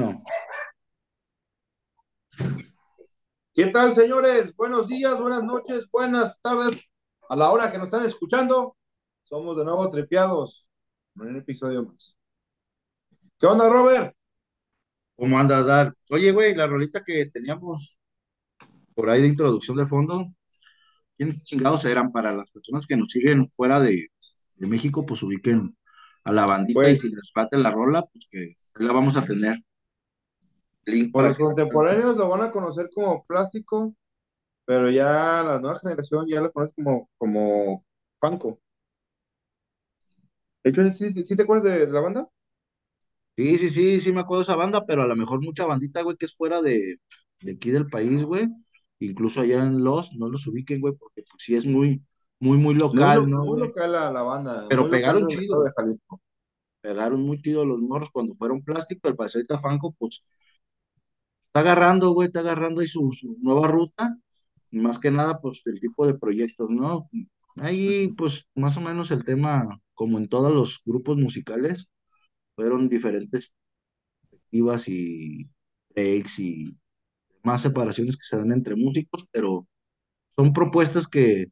No. ¿Qué tal, señores? Buenos días, buenas noches, buenas tardes. A la hora que nos están escuchando, somos de nuevo tripeados en un episodio más. ¿Qué onda, Robert? ¿Cómo andas, Dar? Oye, güey, la rolita que teníamos por ahí de introducción de fondo, ¿quiénes chingados eran para las personas que nos siguen fuera de, de México? Pues ubiquen a la bandita Pues- y si les late la rola, pues que la vamos a tener. Link Por los contemporáneos lo van a conocer como plástico, pero ya la nueva generación ya lo conoce como, como Panco. De hecho, ¿sí, sí te acuerdas de, de la banda? Sí, sí, sí, sí me acuerdo de esa banda, pero a lo mejor mucha bandita, güey, que es fuera de, de aquí del país, güey. Incluso allá en Los, no los ubiquen, güey, porque pues sí es muy, muy, muy Muy, local, lo- ¿no, muy güey? local la, la banda. Pero muy pegaron chido. de Jalisco. pegaron muy chido los morros cuando fueron plástico, el paseita Fanco, pues está agarrando, güey, está agarrando ahí su, su nueva ruta, y más que nada, pues el tipo de proyectos, ¿no? Ahí, pues, más o menos el tema, como en todos los grupos musicales, fueron diferentes perspectivas y breaks y más separaciones que se dan entre músicos, pero son propuestas que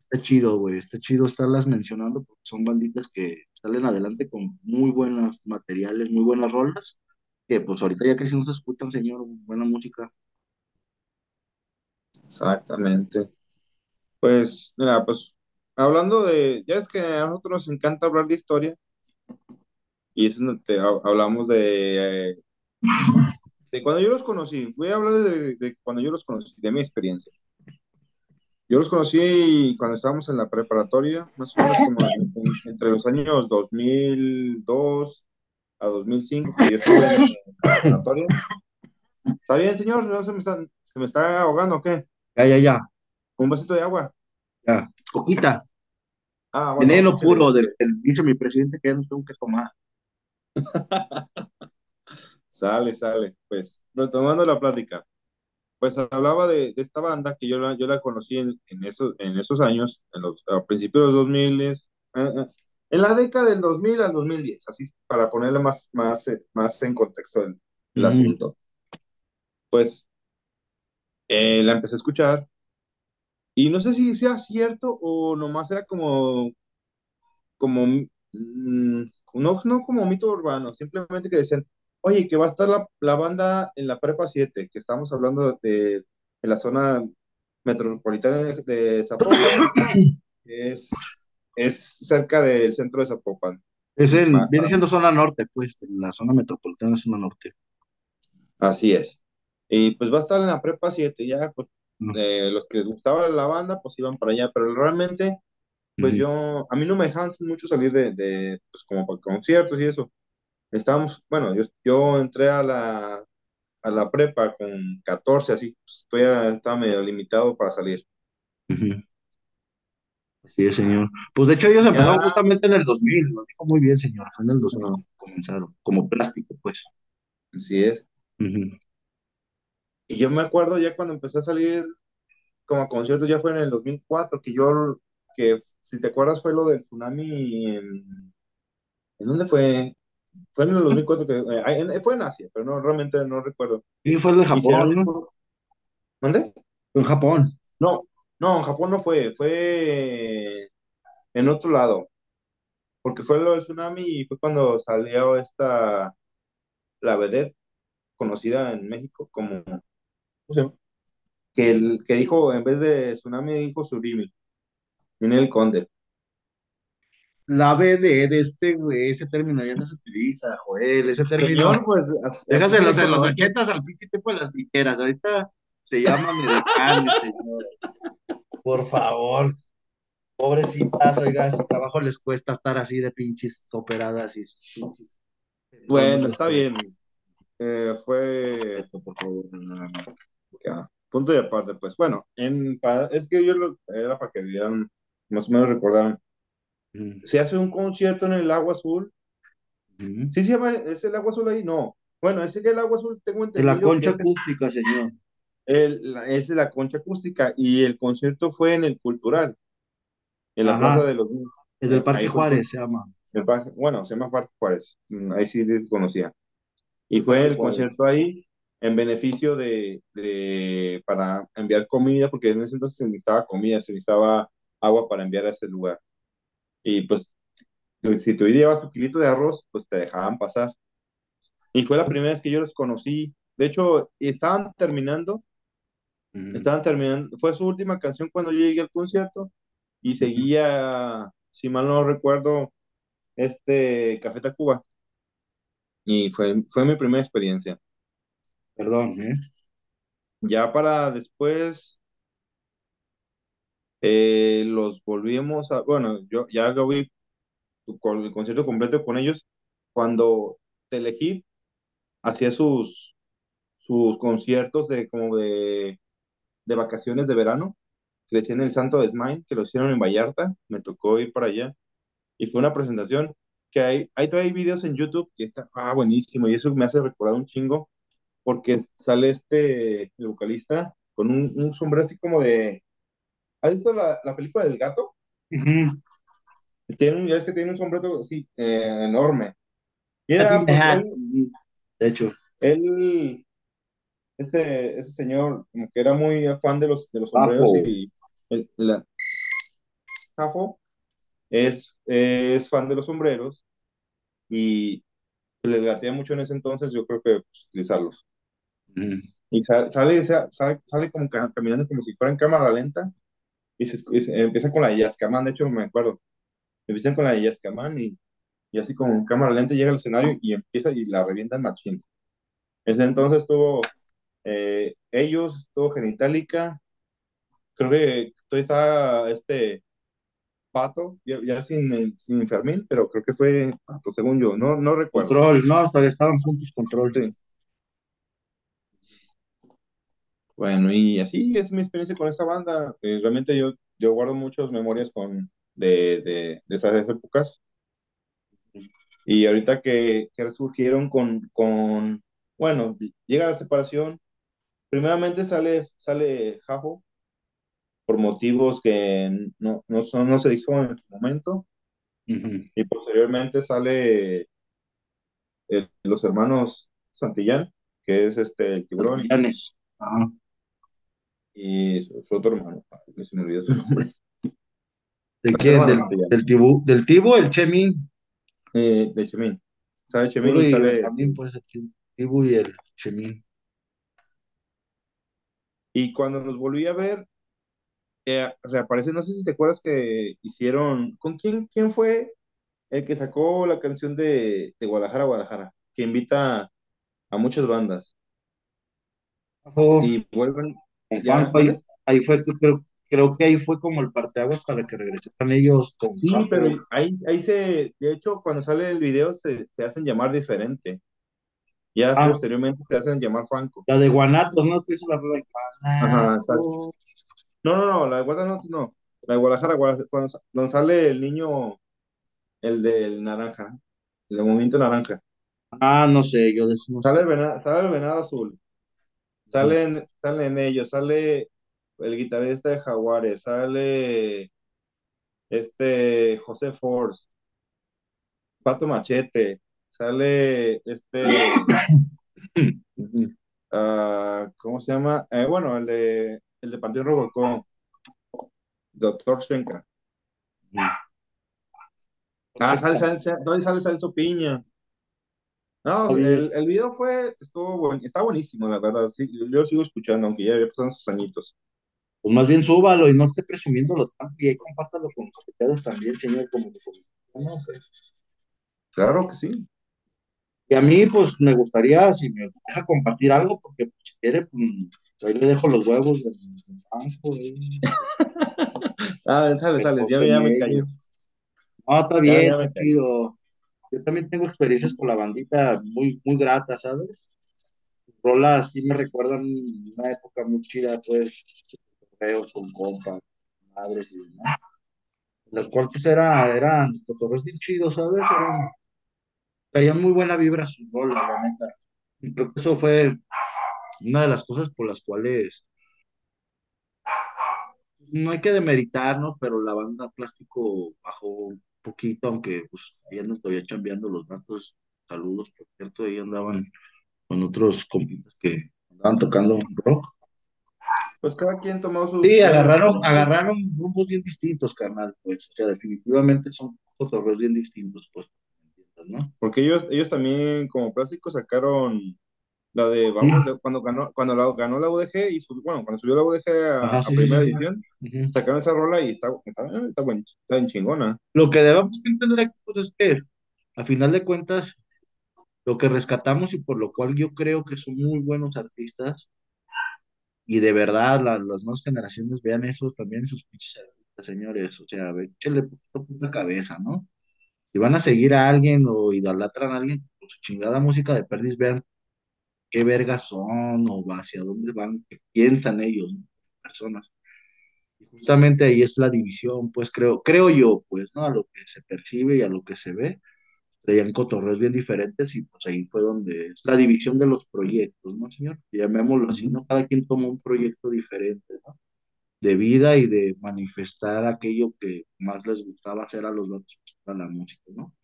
está chido, güey, está chido estarlas mencionando porque son banditas que salen adelante con muy buenos materiales, muy buenas rolas, que pues ahorita ya casi no se escuchan, señor, buena música. Exactamente. Pues, mira, pues hablando de, ya es que a nosotros nos encanta hablar de historia y eso te, ha- hablamos de, de cuando yo los conocí. Voy a hablar de, cuando yo los conocí, de mi experiencia. Yo los conocí cuando estábamos en la preparatoria, más o menos como en- en- entre los años 2002 a 2005, que yo estuve en preparatoria. ¿Está bien, señor? ¿No se me está, se me está ahogando o qué? Ya, ya, ya, ¿Un vasito de agua? ya. Coquita, Ah, bueno. veneno excelente. puro, del, del- dice mi presidente que ya no tengo que tomar. Sale, sale. Pues, retomando la plática, pues hablaba de, de esta banda que yo la, yo la conocí en, en esos, en esos años, en los, a principios de los 2000, eh, eh, en la década del 2000 al 2010, así para ponerle más, más, eh, más en contexto el, el Ujú. asunto. Pues, eh, la empecé a escuchar y no sé si sea cierto o nomás era como, como, mm, no, no como mito urbano, simplemente que decían, oye, que va a estar la, la banda en la Prepa 7, que estamos hablando de, de la zona metropolitana de, de Zapopan, que es, es cerca del centro de Zapopan. Es en, Ah, viene siendo zona norte, pues, la zona metropolitana es zona norte. Así es. Y pues va a estar en la Prepa 7, ya, pues, eh, los que les gustaba la banda, pues iban para allá, pero realmente, pues yo, a mí no me dejaban mucho salir de, de pues como para conciertos y eso. Estábamos, bueno, yo, yo entré a la, a la prepa con 14, así, pues, todavía estaba medio limitado para salir. Así es, señor. Pues de hecho ellos empezaron Ya. justamente en el 2000, lo dijo muy bien, señor, fue en el 2000 Ajá. que comenzaron, como plástico, pues. Así es. Y yo me acuerdo ya cuando empecé a salir como a conciertos, ya fue en el 2004, que yo, que si te acuerdas fue lo del tsunami en, ¿en dónde fue? Fue en el 2004, que, eh, en- fue en Asia, pero no, realmente no recuerdo. Y fue se Japón, ¿no? ¿Dónde? En Japón. No, no, en Japón no fue, fue en otro lado, porque fue lo del tsunami y fue cuando salió esta, la vedette conocida en México como, ¿cómo se llama? Que, el, que dijo, en vez de tsunami, dijo surimi, viene el conde. La BD de este, güey, ese término ya no se utiliza, Joel, ese término. Señor, pues, Déjase en los ochentas al pinche tiempo de las viteras, ahorita se llama Medecán, señor. Por favor. Pobrecitas, oiga, su trabajo les cuesta estar así de pinches operadas y pinches. Bueno, está bien. Eh, fue por favor, ya, punto de aparte, pues. Bueno, en, es que yo lo, era para que dieran, más o menos recordaran. Ujú, Se hace un concierto en el Agua Azul. ujú. ¿Sí se llama, es el Agua Azul ahí? No. Bueno, ese que el Agua Azul tengo De entendido la concha que acústica, señor. El, es la concha acústica y el concierto fue en el Cultural, en la Ajá. Plaza de los Es del Ahí Parque fue- Juárez, se llama. el parque- bueno, se llama Parque Juárez, Mm, ahí sí desconocía. Y fue el concierto ahí en beneficio de, de, para enviar comida, porque en ese entonces se necesitaba comida, se necesitaba agua para enviar a ese lugar. Y pues, si tú llevas tu kilito de arroz, pues te dejaban pasar. Y fue la primera vez que yo los conocí. De hecho, estaban terminando, Estaban terminando, fue su última canción cuando yo llegué al concierto y seguía, si mal no recuerdo, este Café Tacuba. Y fue, fue mi primera experiencia. Perdón, ¿eh? Ya para después eh, los volvimos a, bueno, yo ya lo vi con el concierto completo con ellos cuando Telehit hacía sus, sus conciertos de como de, de vacaciones de verano, que le decían el Santo de Smile, que lo hicieron en Vallarta, me tocó ir para allá y fue una presentación que hay, hay todavía hay videos en YouTube que está ah, buenísimo y eso me hace recordar un chingo porque sale este el vocalista con un, un sombrero así como de ¿Has visto la, la película del gato? Tiene un, ya es que tiene un sombrero así, eh, enorme. Y era, pues, él. De hecho, él, este, ese señor, como que era muy fan de los, de los sombreros y el, la, Jafo es, es fan de los sombreros y le latea mucho en ese entonces, yo creo que pues, utilizarlos. Ujú. Y sa- sale, sa- sale, sale como ca- caminando como si fuera en cámara lenta y se, y se- empieza con la Yascamán, de hecho me acuerdo, empiezan con la Yascamán y, y así como en cámara lenta llega al escenario y empieza y la revientan machín. Ese entonces estuvo eh, ellos, estuvo Genitalica, creo que todavía está este Pato, ya, ya sin, sin Fermín, pero creo que fue Pato, según yo, no, no recuerdo. Control, no, todavía estaban juntos, control. Sí. Bueno, y así es mi experiencia con esta banda. Eh, realmente yo, yo guardo muchas memorias con, de, de, de esas épocas. Y ahorita que, que surgieron con, con, bueno, llega la separación, primeramente sale, sale Jafo, por motivos que no, no, son, no se dijo en su momento, y posteriormente sale el- los hermanos Santillán, que es este, el tiburón, Santillanes. Ajá. y su, su otro hermano, ay, se me olvidó su nombre, ¿De quién? Del, del Tibu, del Tibu, el Chemín. eh, de Chemín. Sale Chemín Arturo y y sale, Benjamín, pues el Tibu y el Chemín. Y cuando nos volví a ver, eh, reaparece, no sé si te acuerdas que hicieron, ¿con quién, quién fue el que sacó la canción de, de Guadalajara, Guadalajara? Que invita a muchas bandas, Ojo, y vuelven, ya, Juanjo, ahí, fue, creo, creo que ahí fue como el parteaguas para que regresaran ellos con Sí, pero ahí, ahí se, de hecho, cuando sale el video se, se hacen llamar diferente. Ya Ah, posteriormente se hacen llamar Franco. la de Guanatos, ¿no? Hizo la de Ajá, exacto. Guanatos. No, no, no, la de Guadalajara no. La de Guadalajara, Guadalajara, cuando sale el niño, el del naranja, el del movimiento naranja. Ah, no sé, yo de eso no Sale sé. el venado, sale el venado azul. Salen, salen ellos, sale el guitarrista de Jaguares, sale este José Force, Pato Machete, sale este ah, ¿cómo se llama? Eh, bueno, el de, el de Panteón Rococó, Doctor Shenka. Ah, sale, sale, sale, sale, sale Celso Piña. No, el, el video fue, estuvo buen, está buenísimo, la verdad. Sí, yo sigo escuchando, aunque ya, ya pasaron sus añitos. Pues más bien súbalo y no esté presumiéndolo tanto y ahí compártalo con los también, señor, como que como- no sé. Claro que sí. Y a mí, pues, me gustaría, si me deja compartir algo, porque pues, si quiere, pues, ahí le dejo los huevos del, banco, Ah, sale, sale, ya, me- ya ellos. No, está Ya, bien, está chido. Yo también tengo experiencias con la bandita muy, muy gratas, ¿sabes? Rolas sí me recuerdan una época muy chida, pues, feos con compas, madres y demás. Las cuales, pues, era, eran cotorreos bien chidos, ¿sabes? Eran, traían muy buena vibra sus rolas, la neta. Y creo que eso fue una de las cosas por las cuales no hay que demeritar, ¿no? Pero la banda Plástico bajó un poquito, aunque pues ahí andan todavía chambeando los datos. Saludos, por cierto, ahí andaban con otros compitas que estaban tocando rock. Pues cada quien tomó sus Sí, agarraron, agarraron grupos bien distintos, carnal, pues, o sea, definitivamente son cotorreos bien distintos, pues, ¿no? Porque ellos, ellos también como plásticos sacaron la de, vamos, de- cuando ganó, cuando la, ganó la UDG y bueno, cuando subió la UDG a, Ajá, a sí, sí, primera sí, Ujú. sacaron esa rola y está, está, está, buen- está bien chingona. Lo que debemos entender aquí, pues, es que, a final de cuentas, lo que rescatamos y por lo cual yo creo que son muy buenos artistas, y de verdad la- las nuevas generaciones vean eso también en sus pinches señores, o sea, échale poquito puta cabeza, ¿no? Si van a seguir a alguien o idolatran a alguien por su chingada música de Perdis, vean qué vergas son o hacia dónde van, qué piensan ellos, ¿no? personas. Y justamente ahí es la división, pues creo, creo yo, pues, ¿no? A lo que se percibe y a lo que se ve, traían cotorreos bien diferentes y pues ahí fue donde es la división de los proyectos, ¿no, señor? Llamémoslo así, ¿no? Cada quien toma un proyecto diferente, ¿no? De vida y de manifestar aquello que más les gustaba hacer a los vatos para la música, ¿no?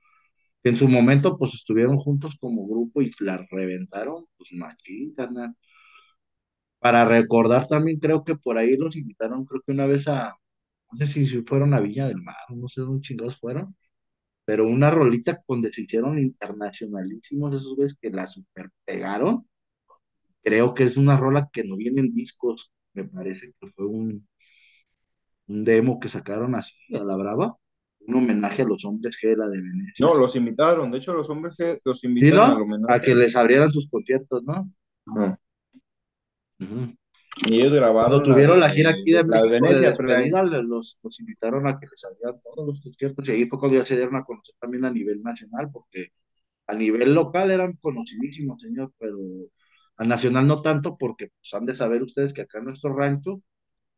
En su momento pues estuvieron juntos como grupo y la reventaron, pues machín, carnal. Para recordar también creo que por ahí los invitaron, creo que una vez a, no sé si, si fueron a Villa del Mar, no sé dónde chingados fueron, pero una rolita donde se hicieron internacionalísimos esos güeyes que la super pegaron. Creo que es una rola que no viene en discos, me parece que fue un, un demo que sacaron así a la brava, un homenaje a los hombres G de la de Venecia. No, los invitaron, de hecho los hombres que los homenaje. A que les abrieran sus conciertos, ¿no? No. Ujú. Y ellos grabaron Cuando tuvieron la, de- gira aquí de México de, Venecia, la- despedida, los, los invitaron a que les abrieran todos los conciertos y ahí fue cuando ya se dieron a conocer también a nivel nacional, porque a nivel local eran conocidísimos, señor, pero a nacional no tanto, porque pues, han de saber ustedes que acá en nuestro rancho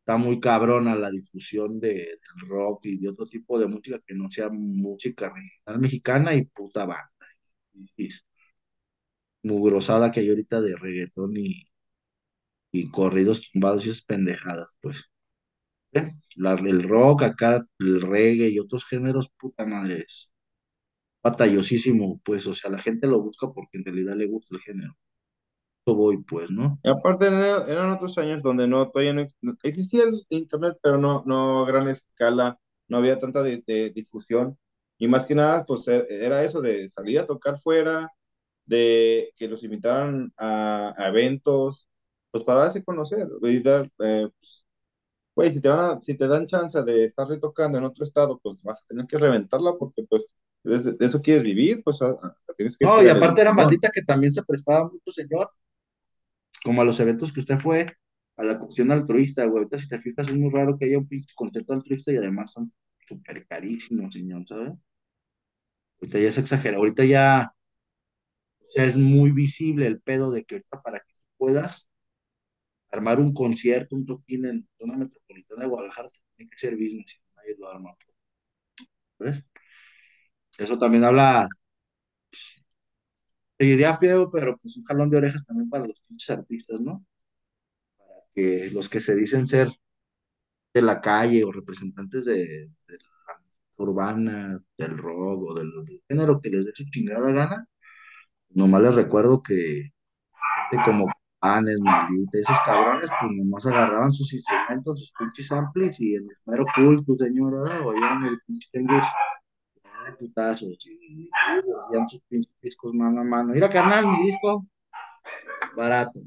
está muy cabrona la difusión de, del rock y de otro tipo de música que no sea música regional mexicana y puta banda. Y, mugrosada que hay ahorita de reggaetón y, y corridos tumbados y esas pendejadas, pues. La- el rock acá, el reggae y otros géneros, puta madre, es batallosísimo, pues, o sea, la gente lo busca porque en realidad le gusta el género. Voy, pues, ¿no? Y aparte eran, otros años donde no, todavía no, ex- no- existía el internet, pero no, no a gran escala, no había tanta di- de difusión. Y más que nada, pues e- era eso de salir a tocar fuera, de que los invitaran a, a eventos, pues para darse a conocer. Y dar, eh, pues, güey, si te van a- si te dan chance de estar retocando en otro estado, pues vas a tener que reventarla porque pues de, de eso quieres vivir, pues a- a- tienes que No, y aparte eran banditas que también se prestaba mucho, señor, como a los eventos que usted fue, a la cuestión altruista, güey. Ahorita, si te fijas, es muy raro que haya un concierto altruista y además son súper carísimos, señor, ¿sabes? Ahorita ya es exagerado, ahorita ya, es muy visible el pedo de que ahorita para que puedas armar un concierto, un toquín en zona metropolitana de Guadalajara, tiene que ser business, si no, nadie lo arma, ¿ves? Eso también habla, te diría feo, pero pues un jalón de orejas también para los pinches artistas, ¿no? Que los que se dicen ser de la calle o representantes de, la urbana, del rock o del, del género que les dé su chingada gana, nomás les recuerdo que como Panes, Maldita, esos cabrones, pues nomás agarraban sus instrumentos, sus pinches amplis y el mero culto, señora, oían el pinche tengues de putazos y oían sus discos mano a mano. Mira, carnal, mi disco, barato.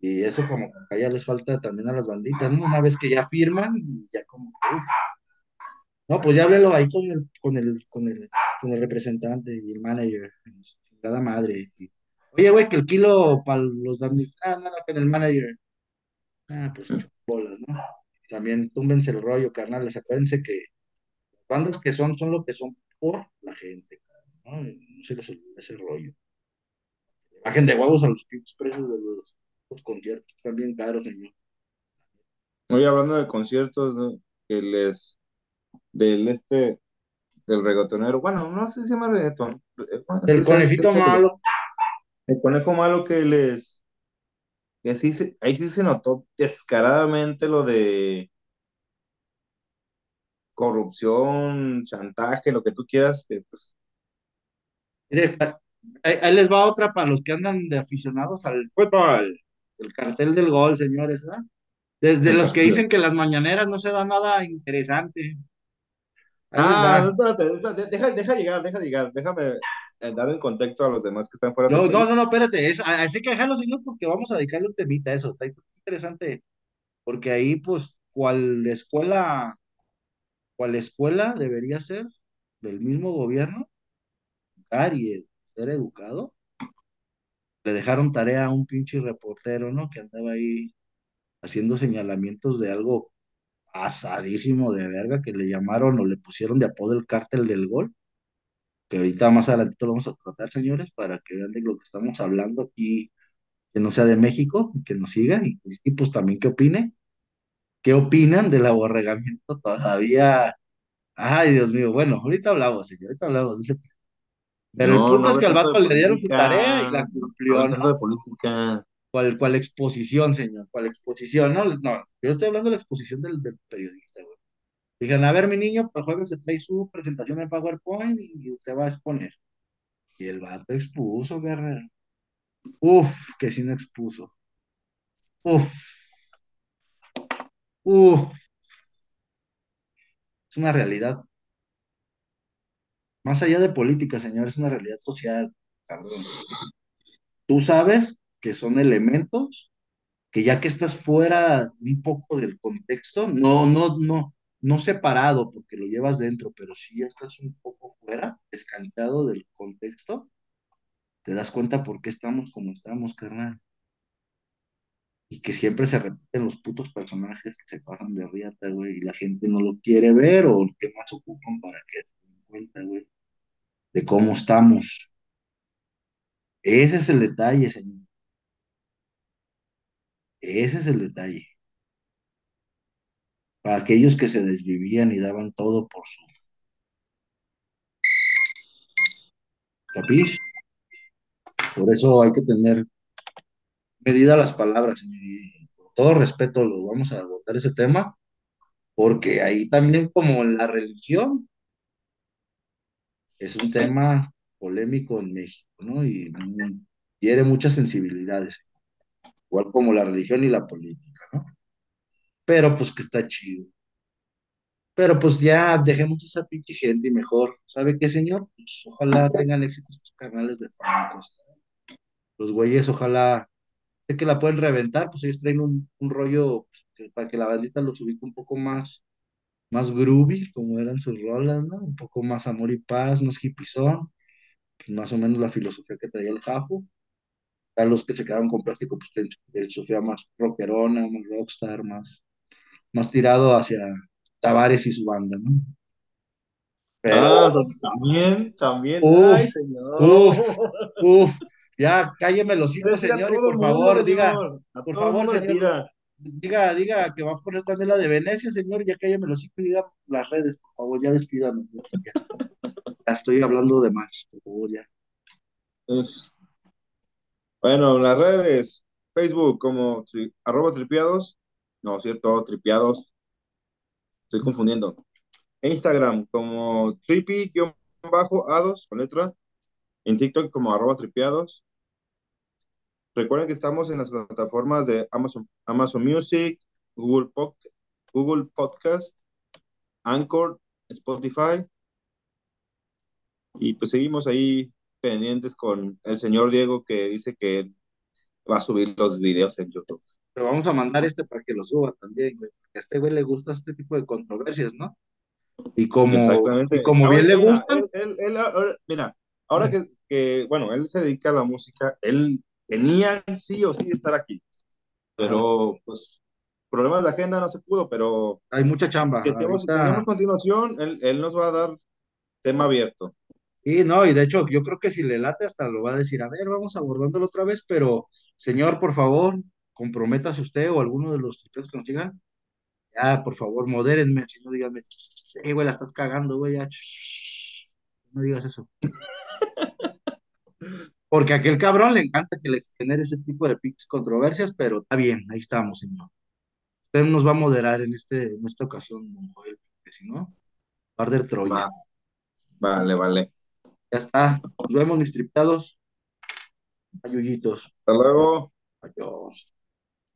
Y eso como que acá les falta también a las banditas, ¿no? Una vez que ya firman, ya como uf. No, pues ya háblelo ahí con el, con el, con el, con el representante y el manager, cada madre. Oye, güey, que el kilo para los damnificados, ah, nada, con el manager. Ah, pues bolas, ¿no? También túmbense el rollo, carnales. Acuérdense que bandas que son, son lo que son por la gente, ¿no? No se les olvide ese rollo. Bajen de huevos a los pinches precios de los, los conciertos, están bien caros, señor. Hoy hablando de conciertos, ¿no? que les, del este, del reggaetonero, bueno, no sé si se llama reggaeton. bueno, El sí, conejito malo. El conejo malo que les, que sí se, ahí sí se notó descaradamente lo de corrupción, chantaje, lo que tú quieras, que pues, Mire, Ahí, ahí les va otra para los que andan de aficionados al fútbol. El cartel del gol, señores. ¿ah? De, de El los que dicen que las mañaneras no se da nada interesante. Ahí Ah, espérate, espérate, deja, deja llegar, deja llegar, déjame eh, dar en contexto a los demás que están fuera No, no, no, no, espérate. Es, así que déjalo, señor, porque vamos a dedicarle un temita a eso. Está interesante. Porque ahí, pues, cual escuela, cual escuela debería ser del mismo gobierno, y ser educado. Le dejaron tarea a un pinche reportero, ¿no? Que andaba ahí haciendo señalamientos de algo asadísimo de verga que le llamaron o le pusieron de apodo el cártel del gol, que ahorita más adelantito lo vamos a tratar, señores, para que vean de lo que estamos hablando aquí, que no sea de México, que nos siga y, y pues también qué opine, qué opinan del aborregamiento todavía. Ay, Dios mío, bueno, ahorita hablamos, señor, ahorita hablamos de ese- Pero el no punto es que al vato le dieron su tarea y la cumplió, ¿no? de política. ¿Cuál, cuál exposición, señor? ¿Cuál exposición? No, no, yo estoy hablando de la exposición del, del periodista, güey. Dijeron, a ver, mi niño, pues jueves se trae su presentación en PowerPoint y usted va a exponer. Y el vato expuso, Guerrero. Uf, que sí no expuso. Uf, Es una realidad. Más allá de política, señor, es una realidad social. Tú sabes que son elementos que ya que estás fuera un poco del contexto, no, no, no, no separado porque lo llevas dentro, pero si ya estás un poco fuera, descantado del contexto, te das cuenta por qué estamos como estamos, carnal. Y que siempre se repiten los putos personajes que se pasan de riata, güey, y la gente no lo quiere ver o que más ocupan para que se den cuenta, güey, de cómo estamos. Ese es el detalle, señor. Ese es el detalle. Para aquellos que se desvivían y daban todo por su capiz. Por eso hay que tener medida las palabras. Y con todo respeto lo vamos a abordar ese tema, porque ahí también como en la religión es un tema polémico en México, ¿no? Y quiere muchas sensibilidades, igual como la religión y la política, ¿no? Pero pues que está chido. Pero pues ya dejemos esa pinche gente y mejor, ¿sabe qué, señor? Pues ojalá tengan éxito sus canales de francos. Los güeyes, ojalá, que la pueden reventar, pues ellos traen un, un rollo pues, que- para que la bandita los ubique un poco más, más groovy, como eran sus rolas, ¿no? Un poco más amor y paz, más hippizón, pues más o menos la filosofía que traía el Jafo. A los que se quedaron con plástico, pues tienen filosofía más rockerona, más rockstar, más, más tirado hacia Tavares y su banda, ¿no? Pero, Ah, también, también. uff, Ay, señor. uff, uff, ya cálleme los señor, y por mundo, favor, diga, por favor, señor, tira. diga, diga que va a poner también la de Venecia, señor, ya cállame los hijos y diga las redes, por favor, ya despídanos. Ya, ya, ya estoy hablando de más, por favor, ya. Es, bueno, en las redes, Facebook como tri- arroba tripiados. No, cierto, tripiados. Estoy confundiendo. Instagram como tripi-ados con letra. En TikTok como arroba tripiados. Recuerden que estamos en las plataformas de Amazon, Amazon Music, Google, Pod- Google Podcast, Anchor, Spotify. Y pues seguimos ahí pendientes con el señor Diego que dice que va a subir los videos en YouTube. Pero vamos a mandar este para que lo suba también, güey, porque a este güey le gusta este tipo de controversias, ¿no? Y como, y como bien le mira, gustan, él, él, mira, ahora que, que, bueno, él se dedica a la música, él tenía sí o sí estar aquí, pero pues problemas de agenda no se pudo, pero hay mucha chamba. que Ahorita tenemos continuación, él, él nos va a dar tema abierto. Y no, y de hecho, yo creo que si le late hasta lo va a decir, a ver, vamos abordándolo otra vez, pero señor, por favor, comprométase usted o alguno de los tripeos que nos sigan. Ya, por favor, modérenme, si no díganme, sí, güey, la estás cagando, güey, ya. No digas eso. Porque a aquel cabrón le encanta que le genere ese tipo de pics controversias, pero está bien, ahí estamos, señor. Usted nos va a moderar en, este, en esta ocasión, porque si no, va a Troya. Va, vale, vale. Ya está. Nos vemos, mis triptados. Ayuyitos. Hasta luego. Adiós.